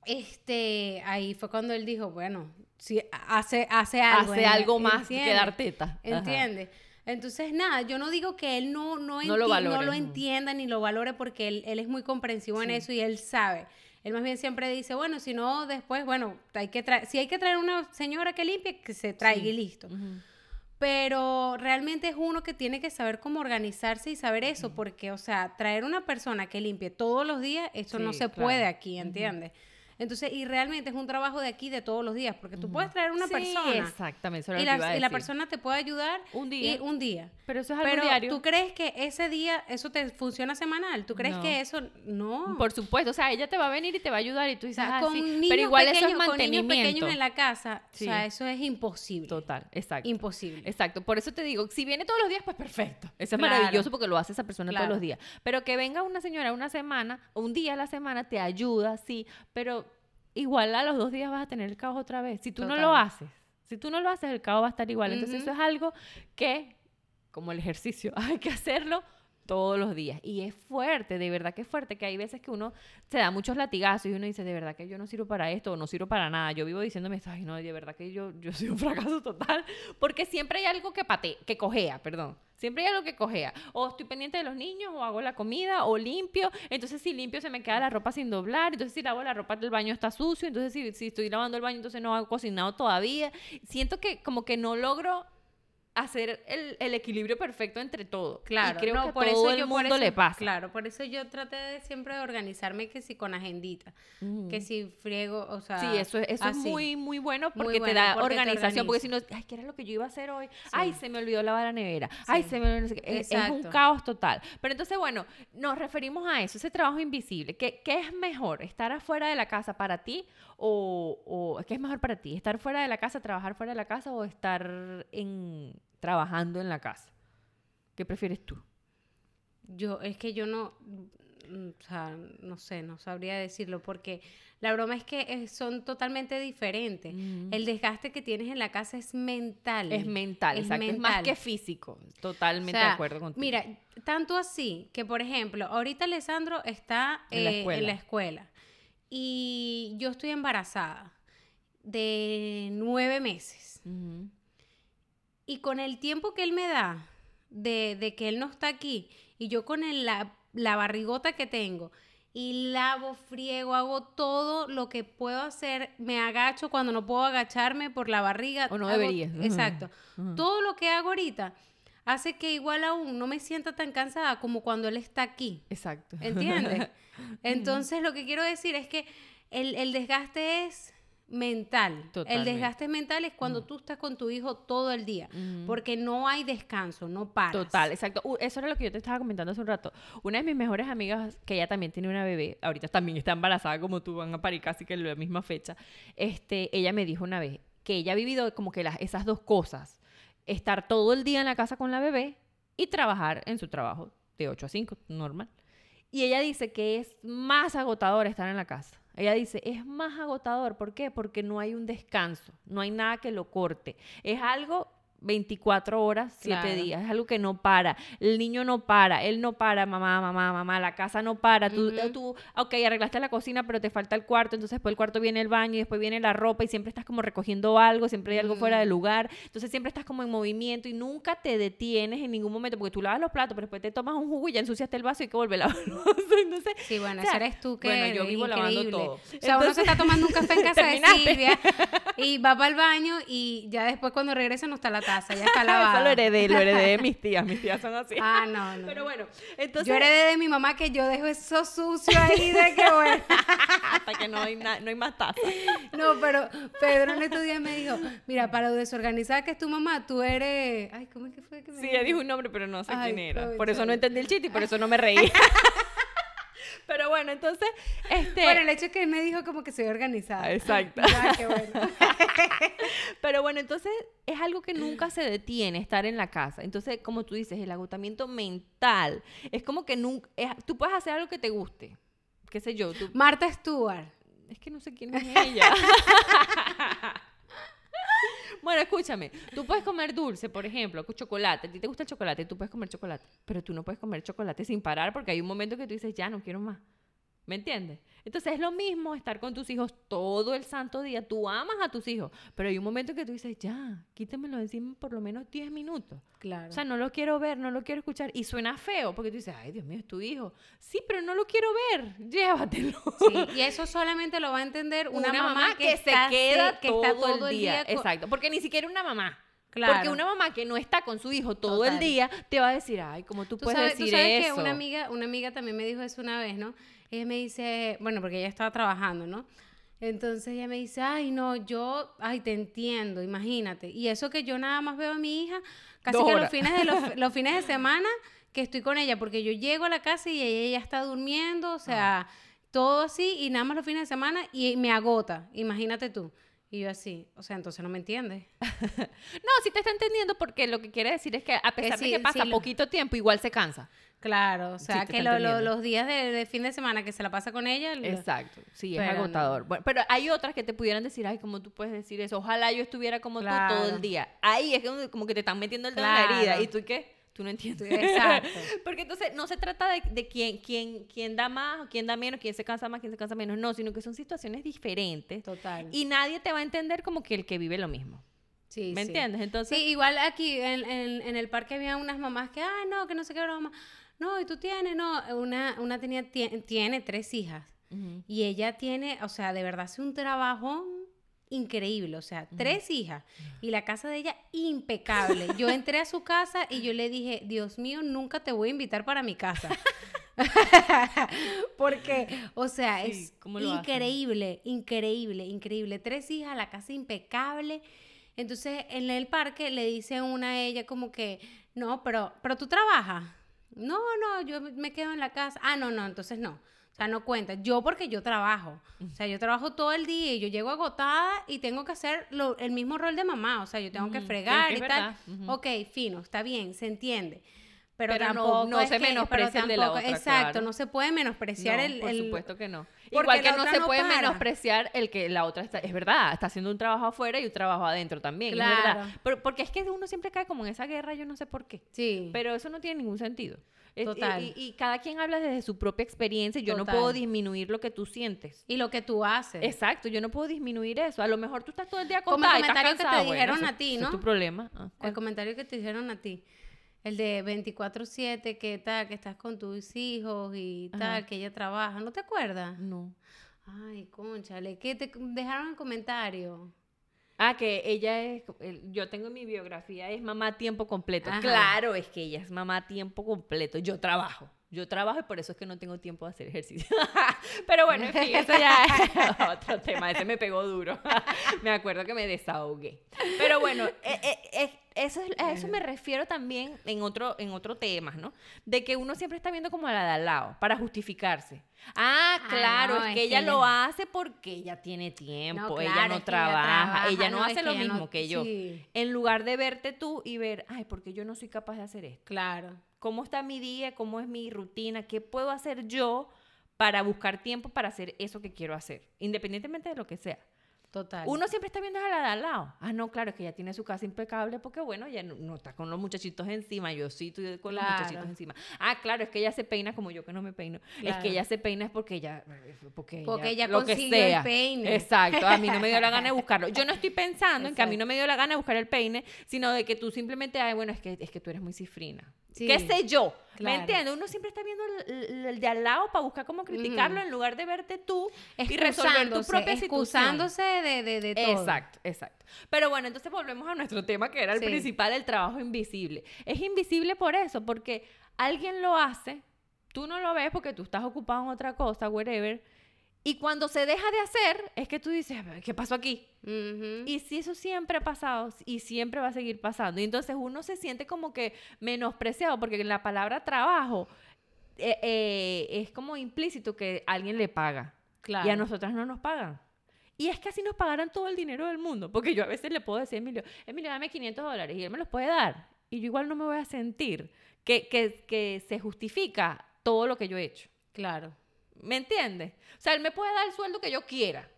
este, ahí fue cuando él dijo, bueno, si hace, hace algo. Hace algo más que ¿entiendes? dar teta. Ajá. Entonces, nada, yo no digo que él no, no, No lo valore, no lo entienda ni lo valore porque él, él es muy comprensivo en eso y él sabe. Él más bien siempre dice, bueno, si no, después, bueno, hay que traer, si hay que traer una señora que limpie, que se traiga y listo. Pero realmente es uno que tiene que saber cómo organizarse y saber eso, porque, o sea, traer una persona que limpie todos los días, esto no se claro. puede aquí, ¿entiendes? Entonces, y realmente es un trabajo de aquí de todos los días, porque tú puedes traer una Sí, persona exactamente. eso y la, y la persona te puede ayudar Un día. y un día. Pero eso es algo Pero diario. tú crees que ese día eso te funciona semanal? ¿Tú crees No. que eso no? Por supuesto, o sea, ella te va a venir y te va a ayudar y tú o dices, sea, ah, con sí, niños pero igual pequeños, eso es con niños mantenimiento. pequeños en la casa, Sí. o sea, eso es imposible. Total, exacto. Imposible. Exacto, por eso te digo, si viene todos los días, pues perfecto. Eso es Claro. maravilloso porque lo hace esa persona Claro. todos los días. Pero que venga una señora una semana, un día a la semana, te ayuda, sí, pero igual a los dos días vas a tener el caos otra vez. Si tú no lo haces, si tú no lo haces, el caos va a estar igual. Entonces eso es algo que, como el ejercicio, hay que hacerlo todos los días. Y es fuerte, de verdad que es fuerte, que hay veces que uno se da muchos latigazos y uno dice, de verdad que yo no sirvo para esto o no sirvo para nada. Yo vivo diciéndome, ay, no, de verdad que yo, yo soy un fracaso total, porque siempre hay algo que pate, que cojea, perdón. Siempre hay algo que cojea. O estoy pendiente de los niños, o hago la comida, o limpio. Entonces, si limpio, se me queda la ropa sin doblar. Entonces, si lavo la ropa del baño está sucio. Entonces, si, si estoy lavando el baño, entonces no hago cocinado todavía. Siento que como que no logro hacer el, el equilibrio perfecto entre todo. Claro, y creo no, que por todo eso el yo por eso- le pasa. Claro, por eso yo traté de siempre de organizarme que si con agendita, que si friego, o sea, Sí, eso, es- eso es muy, muy bueno Muy porque te da porque te organización. Porque si no, ay, ¿qué era lo que yo iba a hacer hoy? Ay, se me olvidó lavar la nevera. Sí. Ay, se me olvidó. no sé qué. Es- Es un caos total. Pero entonces, bueno, nos referimos a eso, ese trabajo invisible. ¿Qué, qué es mejor? ¿Estar afuera de la casa para ti? O, o qué es mejor para ti? ¿Estar fuera de la casa, trabajar fuera de la casa o estar en, trabajando en la casa? ¿Qué prefieres tú? Yo, es que yo no, mm, o sea, no sé, no sabría decirlo, porque la broma es que eh, son totalmente diferentes. El desgaste que tienes en la casa es mental. Es mental, es exacto. Es más que físico. Totalmente O sea, de acuerdo contigo. Mira, tanto así que, por ejemplo, ahorita Alessandro está En la eh, escuela. en la escuela y yo estoy embarazada de nueve meses. Ujú. Y con el tiempo que él me da de, de que él no está aquí y yo con el- la, la barrigota que tengo y lavo, friego, hago todo lo que puedo hacer, me agacho cuando no puedo agacharme por la barriga. O no hago- Exacto. Todo lo que hago ahorita hace que igual aún no me sienta tan cansada como cuando él está aquí. Exacto. ¿Entiendes? Entonces lo que quiero decir es que el, el desgaste es mental. El Totalmente. desgaste mental es cuando tú estás con tu hijo todo el día, Ujú. porque no hay descanso, no paras. Total, exacto. Uh, eso era lo que yo te estaba comentando hace un rato. Una de mis mejores amigas, que ella también tiene una bebé, ahorita también está embarazada como tú, van a parir casi que en la misma fecha. Este, ella me dijo una vez que ella ha vivido como que las, esas dos cosas. Estar todo el día en la casa con la bebé y trabajar en su trabajo de 8 a 5, normal. Y ella dice que es más agotador estar en la casa. Ella dice, es más agotador. ¿Por qué? Porque no hay un descanso, no hay nada que lo corte. Es algo 24 horas, 7 Claro. días. Es algo que no para. El niño no para, él no para, mamá, mamá, mamá, la casa no para. Tú, Ujú. tú, ok, arreglaste la cocina, pero te falta el cuarto, entonces después el cuarto viene el baño y después viene la ropa y siempre estás como recogiendo algo, siempre hay algo fuera de lugar. Entonces siempre estás como en movimiento y nunca te detienes en ningún momento porque tú lavas los platos, pero después te tomas un jugo y ya ensuciaste el vaso y hay que volver a lavarlo. Entonces, Sí, bueno, O sea, eres tú que bueno, yo vivo lavando todo. O sea, uno se está tomando un café en casa de. Silvia y va para el baño y ya después cuando regresa no está la taza, ya está lavada. Eso lo heredé, lo heredé de mis tías. Mis tías son así. Ah, no, no. Pero bueno, entonces. yo heredé de mi mamá que yo dejo eso sucio ahí de que bueno. Hasta que no hay, na- no hay más taza. No, pero Pedro en estos días me dijo, mira, para lo desorganizada que es tu mamá, tú eres... Ay, ¿cómo es que fue que me Sí, ella dijo un nombre, pero no sé Ay, quién era. Por eso no entendí el chiste y por eso no me reí. Pero bueno, entonces, este. Bueno, el hecho es que él me dijo como que soy organizada. Exacto. Ya, qué bueno. Pero bueno, entonces es algo que nunca se detiene estar en la casa. Entonces, como tú dices, el agotamiento mental es como que nunca. es- tú puedes hacer algo que te guste. Qué sé yo. tú- Marta Stewart. es que no sé quién es ella. Bueno, escúchame, tú puedes comer dulce, por ejemplo, chocolate. A ti te gusta el chocolate, tú puedes comer chocolate, pero tú no puedes comer chocolate sin parar porque hay un momento que tú dices, ya no quiero más. ¿Me entiendes? Entonces es lo mismo estar con tus hijos todo el santo día. Tú amas a tus hijos, pero hay un momento que tú dices, ya, quítemelo de encima por lo menos 10 minutos. Claro. O sea, no lo quiero ver, no lo quiero escuchar. Y suena feo porque tú dices, ay, Dios mío, es tu hijo. Sí, pero no lo quiero ver. Llévatelo. Sí, y eso solamente lo va a entender una, mamá, que, se está- queda que todo, está todo el día. con- Exacto, porque ni siquiera una mamá. Claro. Porque una mamá que no está con su hijo todo el día te va a decir, ay, ¿cómo tú, Tú puedes sabes, tú decir sabes eso? que una amiga, una amiga también me dijo eso una vez, ¿no? Ella me dice, bueno, porque ella estaba trabajando, ¿no? Entonces ella me dice, ay, no, yo, ay, te entiendo, imagínate. Y eso que yo nada más veo a mi hija casi Dos que los fines, de los, los fines de semana que estoy con ella, porque yo llego a la casa y ella ya está durmiendo, o sea, todo así, y nada más los fines de semana y me agota, imagínate tú. Y yo así, o sea, entonces no me entiendes. No, sí te está entendiendo porque lo que quiere decir es que a pesar sí, de que pasa sí, lo- poquito tiempo, igual se cansa. Claro, o sea, que lo- lo- los días de, de fin de semana que se la pasa con ella, Exacto, sí, es Pero agotador. Bueno, pero hay otras que te pudieran decir, ay, ¿cómo tú puedes decir eso? Ojalá yo estuviera como tú todo el día. Ahí es como, como que te están metiendo el dedo en la herida. ¿Y tú qué? Tú no entiendes. Exacto. Porque entonces no se trata de, de quién, quién, quién da más, o quién da menos, quién se cansa más, quién se cansa menos. No, sino que son situaciones diferentes. Total. Y nadie te va a entender como que el que vive lo mismo. Sí, ¿Me sí. entiendes? Entonces, Sí, igual aquí en, en- en el parque había unas mamás que, ay, no, que no sé qué broma. No, y tú tienes, no. Una, una tenía, tie- tiene tres hijas. Y ella tiene, o sea, de verdad hace un trabajo increíble, o sea, tres hijas y la casa de ella impecable. Yo entré a su casa y yo le dije, Dios mío, nunca te voy a invitar para mi casa. Porque, o sea, Sí, es increíble, increíble, increíble. Tres hijas, la casa impecable. Entonces, en el parque le dice una a ella como que, no, pero, pero tú trabajas. No, no, yo me quedo en la casa. Ah, no, no, entonces no. O sea, no cuenta. Yo porque yo trabajo. O sea, yo trabajo todo el día y yo llego agotada y tengo que hacer lo- el mismo rol de mamá. O sea, yo tengo que fregar que y tal. Ok, fino, está bien, se entiende. Pero, Pero no- tampoco no es se menosprecia el de la otra, Exacto, claro. no se puede menospreciar No, el, por el- supuesto que no. Igual que no se no puede para. menospreciar el que la otra está, es verdad, está haciendo un trabajo afuera y un trabajo adentro también, es verdad. Claro. Pero, porque es que uno siempre cae como en esa guerra, yo no sé por qué. Sí. Pero eso no tiene ningún sentido. Es- y- Total. Y, y cada quien habla desde su propia experiencia yo no Total. puedo disminuir lo que tú sientes. y lo que tú haces. Exacto, yo no puedo disminuir eso. A lo mejor tú estás todo el día Como el y estás comentario que te bueno, dijeron a ti, ¿no? es tu problema. Ah, El comentario que te hicieron a ti. El de 24/7, que tal, que estás con tus hijos y tal, Ajá. que ella trabaja, ¿no te acuerdas? No. Ay, conchale, ¿qué te dejaron en comentario? Ah, que ella es, el- yo tengo en mi biografía, es mamá a tiempo completo. Ajá. Claro, es que ella es mamá a tiempo completo. Yo trabajo. Yo trabajo y por eso es que no tengo tiempo de hacer ejercicio. Pero bueno, en fin, eso ya es otro tema. Ese me pegó duro. me acuerdo que me desahogué. Pero bueno, eh, eh, eh, eso es- a eso me refiero también en otro, en otro tema, ¿no? De que uno siempre está viendo como a la de al lado para justificarse. Ah, Ah, claro, no, es es que que ella ella- lo hace porque ella tiene tiempo, ella claro, no trabaja, ella, no, no, hace lo no- mismo que yo. sí. En lugar de verte tú y ver, ay, porque yo no soy capaz de hacer esto. Claro. ¿Cómo está mi día? ¿Cómo es mi rutina? ¿Qué puedo hacer yo para buscar tiempo para hacer eso que quiero hacer? Independientemente de lo que sea. Total. Uno siempre está viendo a la de al lado. Ah, no, claro, es que ella tiene su casa impecable porque, bueno, ella no, no está con los muchachitos encima. Yo sí estoy con los Claro. muchachitos encima. Ah, claro, es que ella se peina como yo que no me peino. Es que ella se peina es porque ella... Porque, Porque ella lo que consiguió el sea. peine. Exacto, a mí no me dio la gana de buscarlo. Yo no estoy pensando en que a mí no me dio la gana de buscar el peine, sino de que tú simplemente, ay, bueno, es que, es que tú eres muy cifrina. Sí. ¿Qué sé yo? ¿Me entiendes? Uno siempre está viendo el, de al lado para buscar cómo criticarlo en lugar de verte tú y resolver tu Excusándose, propia situación. excusándose de, de, de todo. Exacto, exacto. Pero bueno, entonces volvemos a nuestro tema que era el Sí. principal, el trabajo invisible. Es invisible por eso, porque alguien lo hace, tú no lo ves porque tú estás ocupado en otra cosa, whatever, y cuando se deja de hacer, es que tú dices, ¿qué pasó aquí? Y si eso siempre ha pasado y siempre va a seguir pasando. Y entonces uno se siente como que menospreciado, porque la palabra trabajo eh, eh, es como implícito que alguien le paga. claro. Y a nosotras no nos pagan. Y es que así nos pagaran todo el dinero del mundo. Porque yo a veces le puedo decir a Emilio, Emilio, dame 500 dólares y él me los puede dar. Y yo igual no me voy a sentir que, que, que se justifica todo lo que yo he hecho. Claro. ¿Me entiendes? O sea, él me puede dar el sueldo que yo quiera.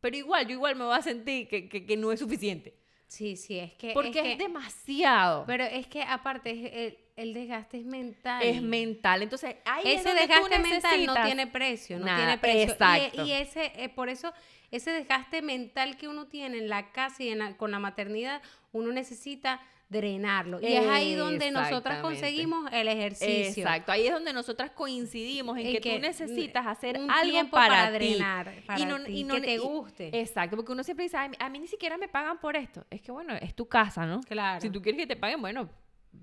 Pero igual, yo igual me voy a sentir que, que- que no es suficiente. Sí, sí, es que... Porque es, que- demasiado. Pero es que aparte el, el desgaste es mental. es mental. Entonces, ahí es ese desgaste mental no tiene precio, no Nada, tiene precio. Y- exacto. Y, ese, eh, por eso, ese desgaste mental que uno tiene en la casa y en la- con la maternidad, uno necesita drenarlo. Y es ahí donde nosotras conseguimos el ejercicio. Exacto, ahí es donde nosotras coincidimos en, En que, que tú necesitas hacer un algo tiempo para, para drenar, para ti, que te guste. Exacto, porque uno siempre dice, "Ay, a mí ni siquiera me pagan por esto. Es que bueno, es tu casa, ¿no? Claro. Si tú quieres que te paguen, bueno,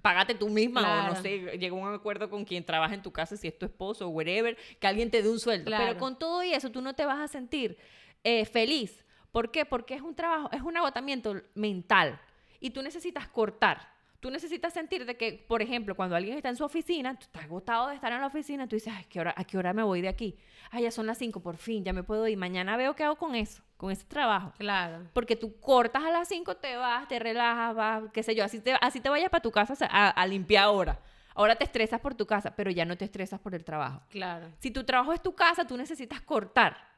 págate tú misma o no sé, llega a un acuerdo con quien trabaja en tu casa, si es tu esposo o whatever, que alguien te dé un sueldo. Claro. Pero con todo y eso tú no te vas a sentir eh, feliz. ¿Por qué? Porque es un trabajo, es un agotamiento mental y tú necesitas cortar. Tú necesitas sentir de que, por ejemplo, cuando alguien está en su oficina, tú estás agotado de estar en la oficina, tú dices, Ay, ¿qué hora, ¿a qué hora me voy de aquí? Ay, ya son las 5, por fin, ya me puedo ir. Mañana veo qué hago con eso, con ese trabajo. Claro. Porque tú cortas a las 5, te vas, te relajas, vas, qué sé yo, así te, así te vayas para tu casa a, a limpiar ahora. Ahora te estresas por tu casa, pero ya no te estresas por el trabajo. Claro. Si tu trabajo es tu casa, tú necesitas cortar.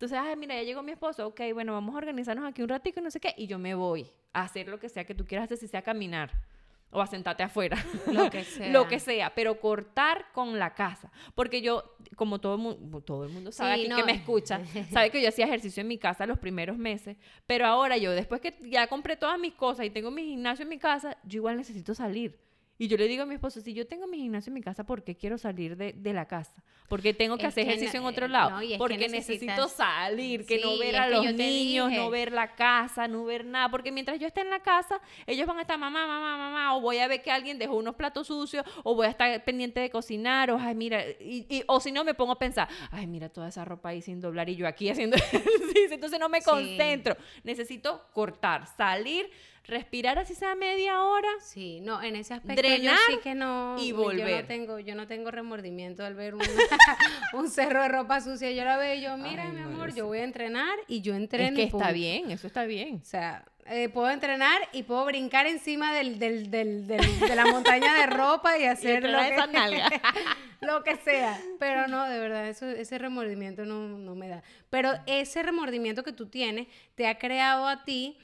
Entonces, ay, mira, ya llegó mi esposo, ok, bueno, vamos a organizarnos aquí un ratito y no sé qué, y yo me voy a hacer lo que sea que tú quieras hacer, si sea caminar o a sentarte afuera. Lo que sea. lo que sea, pero cortar con la casa. Porque yo, como todo, el mu- todo el mundo sabe Sí, aquí no. que me escucha, sabe que yo hacía ejercicio en mi casa los primeros meses, pero ahora yo, después que ya compré todas mis cosas y tengo mi gimnasio en mi casa, yo igual necesito salir. Y yo le digo a mi esposo, si yo tengo mi gimnasio en mi casa, ¿por qué quiero salir de, de la casa? Porque tengo que Es hacer que ejercicio no- en otro eh, lado. no, porque necesito salir, que no ver a los niños, no ver la casa, no ver nada. Porque mientras yo esté en la casa, ellos van a estar mamá, mamá, mamá, o voy a ver que alguien dejó unos platos sucios, o voy a estar pendiente de cocinar, o ay, mira, y, y- o si no me pongo a pensar, ay, mira toda esa ropa ahí sin doblar y yo aquí haciendo ejercicio, entonces no me Sí. concentro. Necesito cortar, salir, respirar así sea media hora. Sí, no, en ese aspecto Drenar yo sí que no y Yo volver. no tengo, yo no tengo remordimiento al ver un, un cerro de ropa sucia. Yo la veo y yo, mira, Ay, mi amor, yo yo voy a entrenar y yo Es entreno. que y está bien, eso está bien. O sea, eh, puedo entrenar y puedo brincar encima del, del, del, del- de la montaña de ropa y hacer lo que, lo que sea. Pero no, de verdad, eso, ese remordimiento no, no me da. Pero ese remordimiento que tú tienes te ha creado a ti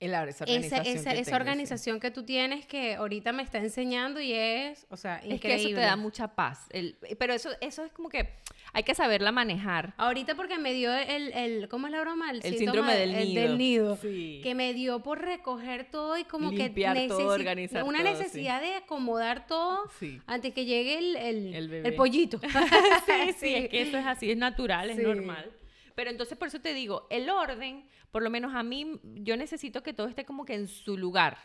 esa esa, organización esa, que esa tengo, sí. organización que tú tienes que ahorita me está enseñando y es, o sea, increíble. Es que eso te da mucha paz. El- pero eso, eso es como que hay que saberla manejar. Ahorita porque me dio el, el ¿cómo es la broma? El síndrome del el nido. nido. Sí. Que me dio por recoger todo y como Limpiar que todo, organizar una todo, sí. necesidad de acomodar todo Sí. antes que llegue el, el, El bebé. el pollito. sí, sí, es que eso es así, es natural, es normal. Pero entonces por eso te digo, el orden, por lo menos a mí, yo necesito que todo esté como que en su lugar.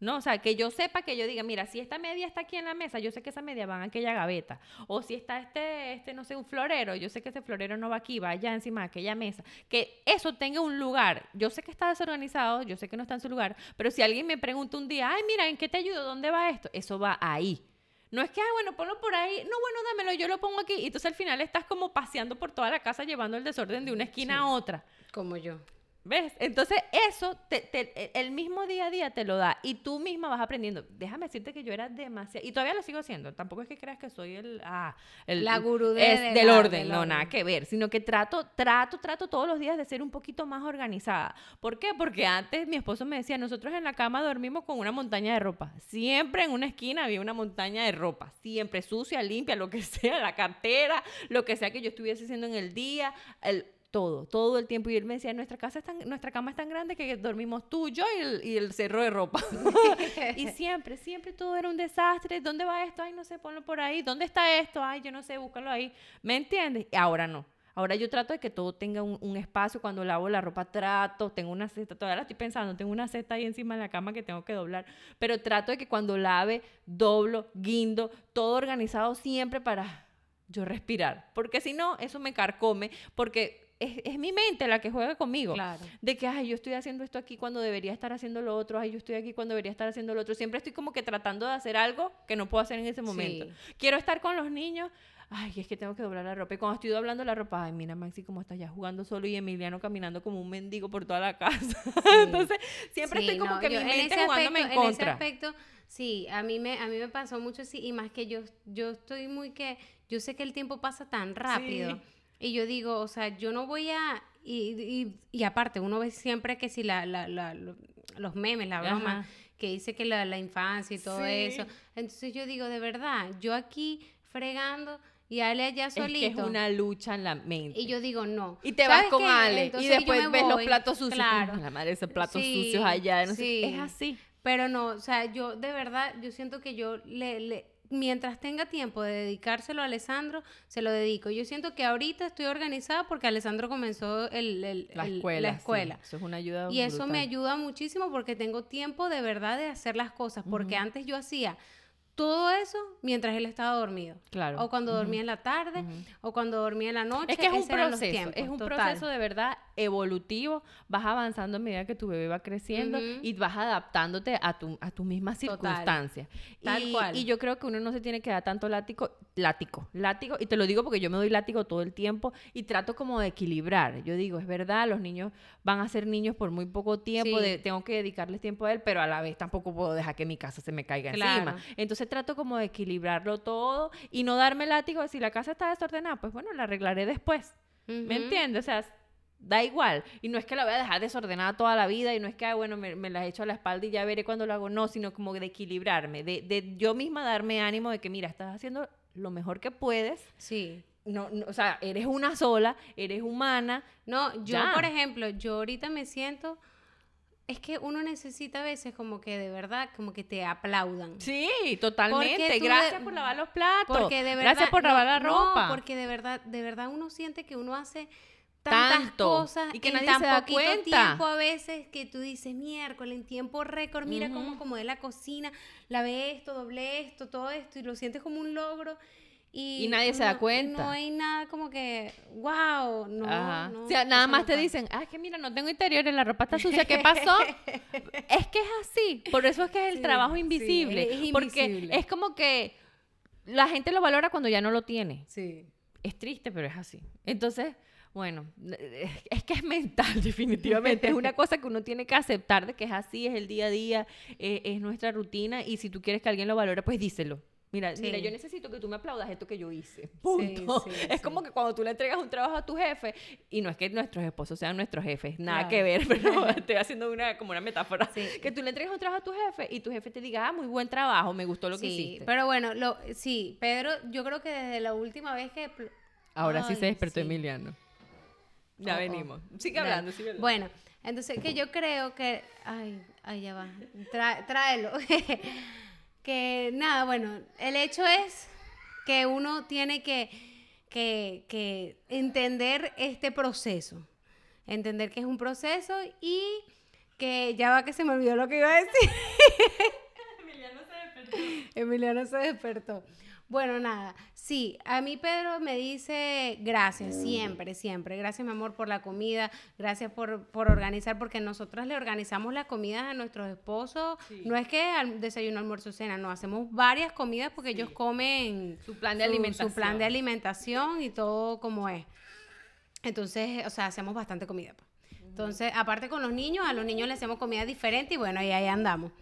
¿No? O sea, que yo sepa que yo diga, mira, si esta media está aquí en la mesa, yo sé que esa media va en aquella gaveta. O si está este, este, no sé, un florero, yo sé que ese florero no va aquí, va allá encima de aquella mesa. Que eso tenga un lugar. Yo sé que está desorganizado, yo sé que no está en su lugar, pero si alguien me pregunta un día, ay, mira, ¿en qué te ayudo? ¿Dónde va esto? Eso va ahí. No es que, ay, bueno, ponlo por ahí. No, bueno, dámelo, yo lo pongo aquí. Y entonces al final estás como paseando por toda la casa llevando el desorden de una esquina a otra. Como yo. ¿Ves? Entonces eso, te- te- el mismo día a día te lo da y tú misma vas aprendiendo. Déjame decirte que yo era demasiado, y todavía lo sigo haciendo, tampoco es que creas que soy el... Ah, el La gurú de- es de del la- orden, del no, orden. nada que ver, sino que trato, trato, trato todos los días de ser un poquito más organizada. ¿Por qué? Porque antes mi esposo me decía, nosotros en la cama dormimos con una montaña de ropa. Siempre en una esquina había una montaña de ropa, siempre sucia, limpia, lo que sea, la cartera, lo que sea que yo estuviese haciendo en el día, el todo, todo el tiempo. Y él me decía, nuestra casa es tan, nuestra cama es tan grande que dormimos tú, yo y el, y el cerro de ropa. y siempre, siempre todo era un desastre. ¿Dónde va esto? Ay, no sé, ponlo por ahí. ¿Dónde está esto? Ay, yo no sé, búscalo ahí. ¿Me entiendes? Y ahora no. Ahora yo trato de que todo tenga un, espacio. Cuando lavo la ropa, trato. Tengo una cesta, todavía la estoy pensando. Tengo una cesta ahí encima de la cama que tengo que doblar. Pero trato de que cuando lave, doblo, guindo, todo organizado siempre para yo respirar. Porque si no, eso me carcome. Porque es, es mi mente la que juega conmigo. Claro. De que, ay, yo estoy haciendo esto aquí cuando debería estar haciendo lo otro, ay, yo estoy aquí cuando debería estar haciendo lo otro. Siempre estoy como que tratando de hacer algo que no puedo hacer en ese momento. Sí. Quiero estar con los niños, ay, es que tengo que doblar la ropa. Y cuando estoy doblando la ropa, ay, mira, Maxi, cómo estás ya jugando solo y Emiliano caminando como un mendigo por toda la casa. Entonces, siempre Sí, estoy como no, que yo mi en mente ese jugándome aspecto- en ese contra. aspecto, sí, a mí me a mí me pasó mucho así y más que yo yo estoy muy que yo sé que el tiempo pasa tan rápido Sí. Y yo digo, o sea, yo no voy a y, y, y aparte uno ve siempre que si la, la, la- lo- los memes, la broma Ajá. que dice que la, la infancia y todo Sí. eso. Entonces yo digo, de verdad, yo aquí fregando y Ale allá Es que solito. es una lucha en la mente. Y yo digo, no. Y te vas ¿Sabes con qué? Ale. Y Entonces yo después ves los voy, platos sucios. Claro. La madre, esos platos Sí, sucios allá. No sé sí. qué. Es así. Pero no, o sea, yo de verdad, yo siento que yo le, le- mientras tenga tiempo de dedicárselo a Alessandro, se lo dedico. Yo siento que ahorita estoy organizada porque Alessandro comenzó el, el- La el- escuela. sí. Eso es una ayuda Y eso me ayuda muchísimo porque tengo tiempo de verdad de hacer las cosas, porque antes yo hacía todo eso mientras él estaba dormido. Claro. O cuando dormía en la tarde, o cuando dormía en la noche. Es que es un proceso, tiempos, es un total. proceso de verdad evolutivo, vas avanzando a medida que tu bebé va creciendo y vas adaptándote a tu, a tus mismas circunstancias. Tal y, cual. y yo creo que uno no se tiene que dar tanto látigo, látigo, látigo, y te lo digo porque yo me doy látigo todo el tiempo y trato como de equilibrar. Yo digo, es verdad, los niños van a ser niños por muy poco tiempo, Sí. de- tengo que dedicarles tiempo a él, pero a la vez tampoco puedo dejar que mi casa se me caiga Claro. encima. Entonces trato como de equilibrarlo todo y no darme látigo. Si la casa está desordenada, pues bueno, la arreglaré después. ¿Me entiendes? O sea, da igual. Y no es que la voy a dejar desordenada toda la vida y no es que, ah, bueno, me, me la echo a la espalda y ya veré cuando lo hago. No, sino como de equilibrarme, de, de yo misma darme ánimo de que, mira, estás haciendo lo mejor que puedes. Sí. No, no, o sea, eres una sola, eres humana. No, yo, Ya. por ejemplo, yo ahorita me siento. Es que uno necesita a veces como que de verdad, como que te aplaudan. Sí, totalmente. Gracias de- por lavar los platos. Porque de verdad. Gracias por no, lavar la no, ropa. porque de verdad, de verdad uno siente que uno hace tantas Tanto, cosas y que en nadie tan se da poquito cuenta. tiempo a veces que tú dices miércoles en tiempo récord mira cómo Ujú. acomodé la cocina lavé esto doblé esto todo esto y lo sientes como un logro y, Y nadie se da cuenta. no hay nada como que wow no, Ajá. no, o sea, nada más te dicen, ah, es que mira, no tengo interiores, la ropa está sucia, ¿qué pasó? es que es así. Por eso es que es el Sí, trabajo sí, invisible. es porque invisible. es como que la gente lo valora cuando ya no lo tiene. sí Es triste, pero es así. Entonces, bueno, es que es mental, definitivamente. es una cosa que uno tiene que aceptar de que es así, es el día a día, eh, es nuestra rutina. Y si tú quieres que alguien lo valore, pues díselo. Mira, Sí. mira, yo necesito que tú me aplaudas esto que yo hice. Punto. sí, es como que cuando tú le entregas un trabajo a tu jefe, y no es que nuestros esposos sean nuestros jefes, nada Claro. que ver, pero estoy haciendo una, como una metáfora. Que tú le entregas un trabajo a tu jefe y tu jefe te diga, ah, muy buen trabajo, me gustó lo que sí hiciste. pero bueno lo sí Pedro yo creo que desde la última vez que Ahora sí se despertó. Emiliano. Ya Oh, oh. venimos. Sigue hablando, sigue hablando. Bueno, entonces que yo creo que. Ay, ay, ya va. Tra- tráelo. que nada, bueno, el hecho es que uno tiene que, que, que entender este proceso. Entender que es un proceso y que ya va que se me olvidó lo que iba a decir. Emiliano se despertó. Emiliano se despertó. Bueno, nada, sí, a mí Pedro me dice gracias, siempre, siempre. Gracias, mi amor, por la comida, gracias por, por organizar, porque nosotras le organizamos las comidas a nuestros esposos. Sí. No es que al desayuno, almuerzo, cena, no, hacemos varias comidas porque ellos comen Su plan de alimentación. su plan de alimentación y todo como es. Entonces, o sea, hacemos bastante comida. pues. Entonces, aparte con los niños, a los niños les hacemos comida diferente y bueno, y ahí andamos.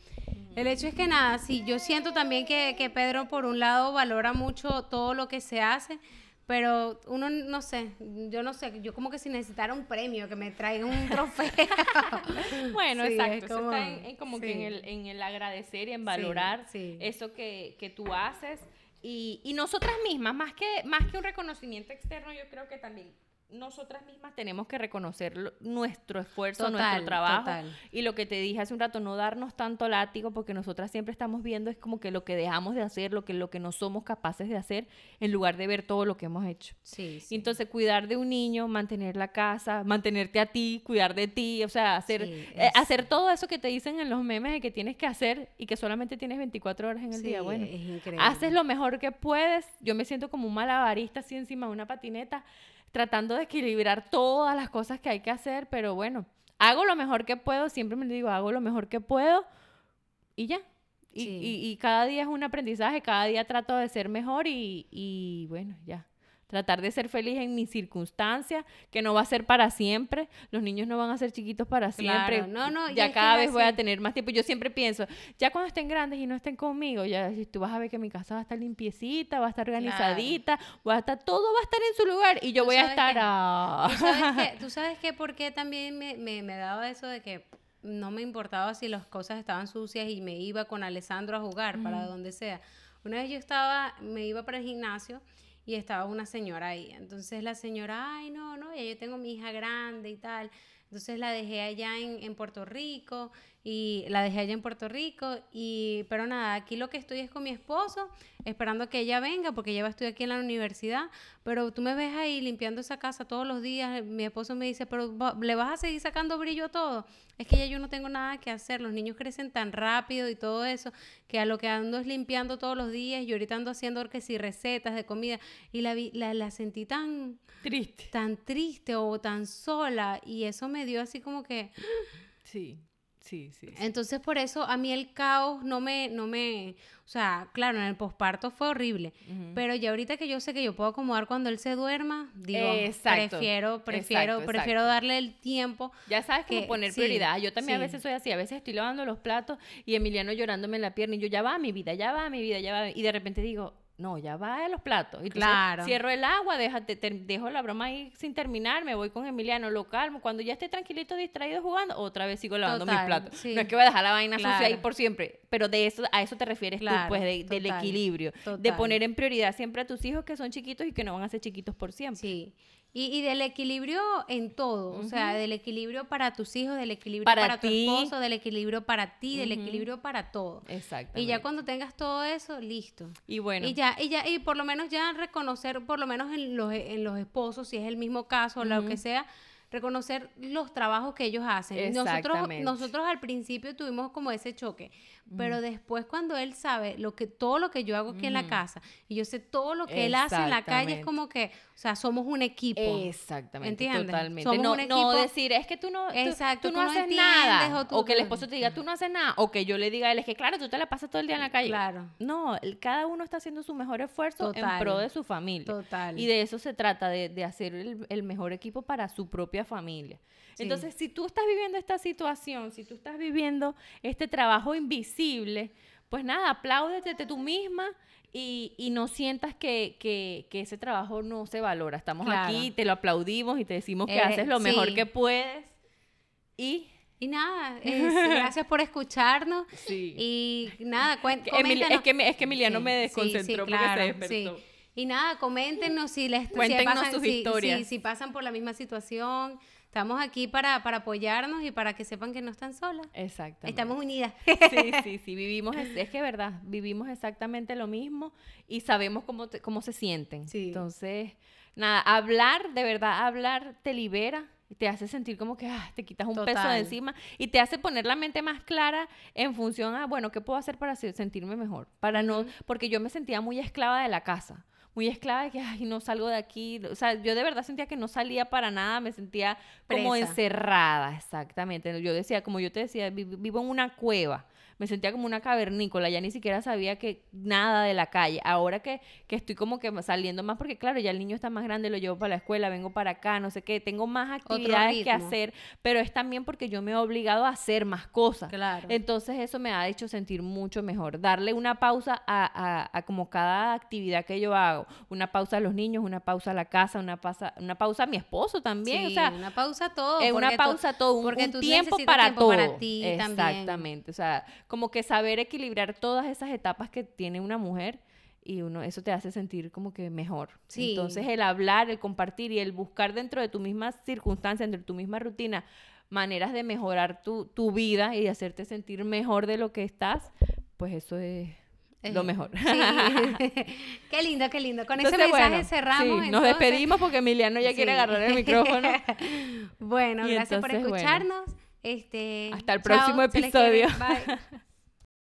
El hecho es que nada, sí, yo siento también que, que Pedro por un lado valora mucho todo lo que se hace, pero uno no sé, yo no sé, yo como que si necesitara un premio, que me traigan un trofeo. Bueno, Sí, exacto. es Eso como- está en, en como que en sí. el, en el agradecer y en valorar sí. eso que, que tú haces. Y, y nosotras mismas, más que, más que un reconocimiento externo, yo creo que también nosotras mismas tenemos que reconocer lo- nuestro esfuerzo, Total, nuestro trabajo. total. Y lo que te dije hace un rato, no darnos tanto látigo, porque nosotras siempre estamos viendo es como que lo que dejamos de hacer, lo que, lo que no somos capaces de hacer, en lugar de ver todo lo que hemos hecho. Sí, entonces cuidar de un niño, mantener la casa, mantenerte a ti, cuidar de ti, o sea, hacer, Sí, eh, hacer todo eso que te dicen en los memes de que tienes que hacer y que solamente tienes 24 horas en el día. Bueno, es increíble. haces lo mejor que puedes. Yo me siento como un malabarista así encima de una patineta, tratando de equilibrar todas las cosas que hay que hacer, pero bueno, hago lo mejor que puedo, siempre me digo, hago lo mejor que puedo y ya. Y, Sí. y- y cada día es un aprendizaje, cada día trato de ser mejor y, y bueno, ya. Tratar de ser feliz en mis circunstancias, que no va a ser para siempre. Los niños no van a ser chiquitos para siempre. Claro, no, no, ya que cada vez voy a tener más tiempo. Yo siempre pienso, ya cuando estén grandes y no estén conmigo, ya tú vas a ver que mi casa va a estar limpiecita, va a estar organizadita, va a estar, todo va a estar en su lugar y yo voy a estar que- a... ¿Tú sabes qué? ¿Tú sabes qué? ¿Por qué también me, me, me daba eso de que no me importaba si las cosas estaban sucias y me iba con Alessandro a jugar para donde sea? Una vez yo estaba, me iba para el gimnasio y estaba una señora ahí. Entonces la señora, ay, no, no, ya yo tengo mi hija grande y tal. Entonces la dejé allá en, en Puerto Rico y la dejé allá en Puerto Rico y pero nada, aquí lo que estoy es con mi esposo, esperando que ella venga porque ella va a estudiar aquí en la universidad, pero tú me ves ahí limpiando esa casa todos los días, mi esposo me dice, pero le vas a seguir sacando brillo a todo. Es que ya yo no tengo nada que hacer, los niños crecen tan rápido y todo eso, que a lo que ando es limpiando todos los días y ahorita ando haciendo que si recetas de comida y la, vi- la, la sentí tan Triste. tan triste o tan sola y eso me dio así como que Sí, sí, sí. sí. entonces por eso a mí el caos no me no me o sea claro en el posparto fue horrible Ujú. pero ya ahorita que yo sé que yo puedo acomodar cuando él se duerma digo Exacto, prefiero prefiero exacto, prefiero darle el tiempo Ya sabes cómo que- poner sí, prioridad. Yo también a veces soy así. A veces estoy lavando los platos y Emiliano llorándome en la pierna y yo, ya va mi vida, ya va mi vida, ya va. Y de repente digo, no, ya va a los platos. Y Claro. cierro el agua, déjate, dejo la broma ahí sin terminar, me voy con Emiliano, lo calmo. Cuando ya esté tranquilito, distraído jugando, otra vez sigo lavando mis platos. sí. No es que voy a dejar la vaina sucia ahí Claro. por siempre, pero de eso, a eso te refieres Claro, tú, pues, de- del total, equilibrio. De poner en prioridad siempre a tus hijos que son chiquitos y que no van a ser chiquitos por siempre. sí y, y del equilibrio en todo, o sea, del equilibrio para tus hijos, del equilibrio Para para, tu esposo, del equilibrio para ti, del equilibrio para todo. Exactamente. Y ya cuando tengas todo eso, listo. Y bueno. Y ya, y ya, y por lo menos ya reconocer, por lo menos en los, en los esposos, si es el mismo caso, o lo que sea, reconocer los trabajos que ellos hacen. Nosotros, Exactamente. nosotros al principio tuvimos como ese choque, pero después cuando él sabe lo que, todo lo que yo hago aquí en la casa, y yo sé todo lo que él hace en la calle, es como que, o sea, somos un equipo. Exactamente, ¿Entiendes? totalmente. Somos no, un no equipo- decir, es que tú no, Exacto, tú, no tú no haces nada. o tú- O que el esposo te diga, tú no haces nada. O que yo le diga a él, es que claro, tú te la pasas todo el día en la calle. Claro. No, el- cada uno está haciendo su mejor esfuerzo en pro de su familia. Total. Y de eso se trata, de, de hacer el, el mejor equipo para su propia familia. Sí. Entonces, si tú estás viviendo esta situación, si tú estás viviendo este trabajo invisible, pues nada, apláudete tú misma y, y no sientas que, que- que ese trabajo no se valora. Estamos Claro. aquí, te lo aplaudimos y te decimos que Eh, haces lo mejor que puedes. Y Y nada, es- gracias por escucharnos. sí. Y nada, Emili- es, que, es que Emiliano Sí, me desconcentró sí, porque claro, se despertó. Y nada, coméntenos si les si pasan, sus si- historias. si- si pasan por la misma situación. Estamos aquí para, para apoyarnos y para que sepan que no están solas. Exactamente. Estamos unidas. Sí, sí, sí, vivimos, es, es que verdad, vivimos exactamente lo mismo y sabemos cómo, te- cómo se sienten. Sí. Entonces, nada, hablar, de verdad, hablar te libera, y te hace sentir como que ah, te quitas un peso de encima y te hace poner la mente más clara en función a, bueno, ¿qué puedo hacer para se- sentirme mejor? Para no, porque yo me sentía muy esclava de la casa. Muy esclava de que, ay, no salgo de aquí. O sea, yo de verdad sentía que no salía para nada, me sentía como encerrada, exactamente. Yo decía, como yo te decía, vi- vivo en una cueva. Me sentía como una cavernícola, ya ni siquiera sabía que nada de la calle. Ahora que, que estoy como que saliendo más, porque claro, ya el niño está más grande, lo llevo para la escuela, vengo para acá, no sé qué, tengo más actividades que hacer, pero es también porque yo me he obligado a hacer más cosas. Claro. Entonces eso me ha hecho sentir mucho mejor. Darle una pausa a, a- a como cada actividad que yo hago. Una pausa a los niños, una pausa a la casa, una pausa, una pausa a mi esposo también. Sí, o sea, una pausa a todo. es una pausa a todo, un, porque un tiempo para tiempo todo. para ti también. Exactamente. O sea, como que saber equilibrar todas esas etapas que tiene una mujer y uno eso te hace sentir como que mejor. Sí. Entonces el hablar, el compartir y el buscar dentro de tu misma circunstancia, dentro de tu misma rutina, maneras de mejorar tu, tu vida y de hacerte sentir mejor de lo que estás, pues eso es lo mejor. Sí. qué lindo, qué lindo. Con ese Entonces, mensaje bueno, cerramos. sí, nos entonces. despedimos porque Emiliano ya quiere Sí. agarrar el micrófono. bueno, Y gracias por entonces, bueno. Este, Hasta el chao, próximo episodio. Bye.